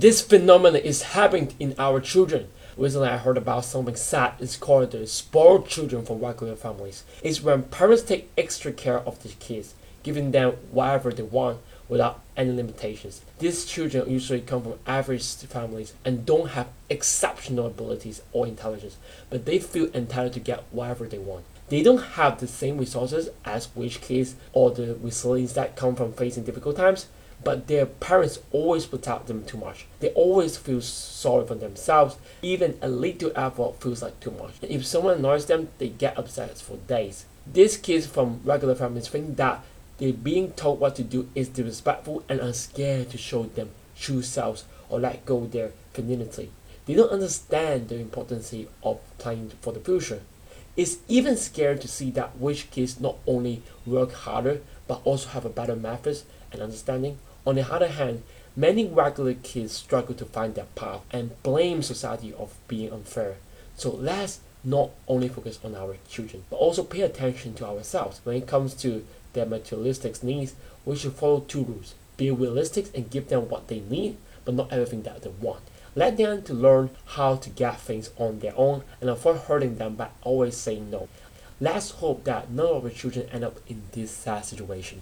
This phenomenon is happening in our children. Recently, I heard about something sad. It's called the spoiled children from regular families. It's when parents take extra care of their kids, giving them whatever they want without any limitations. These children usually come from average families and don't have exceptional abilities or intelligence, but they feel entitled to get whatever they want. They don't have the same resources as rich kids or the resilience that come from facing difficult times, but their parents always protect them too much. They always feel sorry for themselves. Even a little effort feels like too much. If someone annoys them, they get upset for days. These kids from regular families think that they being told what to do is disrespectful and are scared to show them true selves or let go their femininity. They don't understand the importance of planning for the future. It's even scary to see that rich kids not only work harder but also have a better methods and understanding. On the other hand, many regular kids struggle to find their path and blame society of being unfair. So let's not only focus on our children, but also pay attention to ourselves. When it comes to their materialistic needs, we should follow two rules. Be realistic and give them what they need, but not everything that they want. Let them to learn how to get things on their own and avoid hurting them by always saying no. Let's hope that none of our children end up in this sad situation.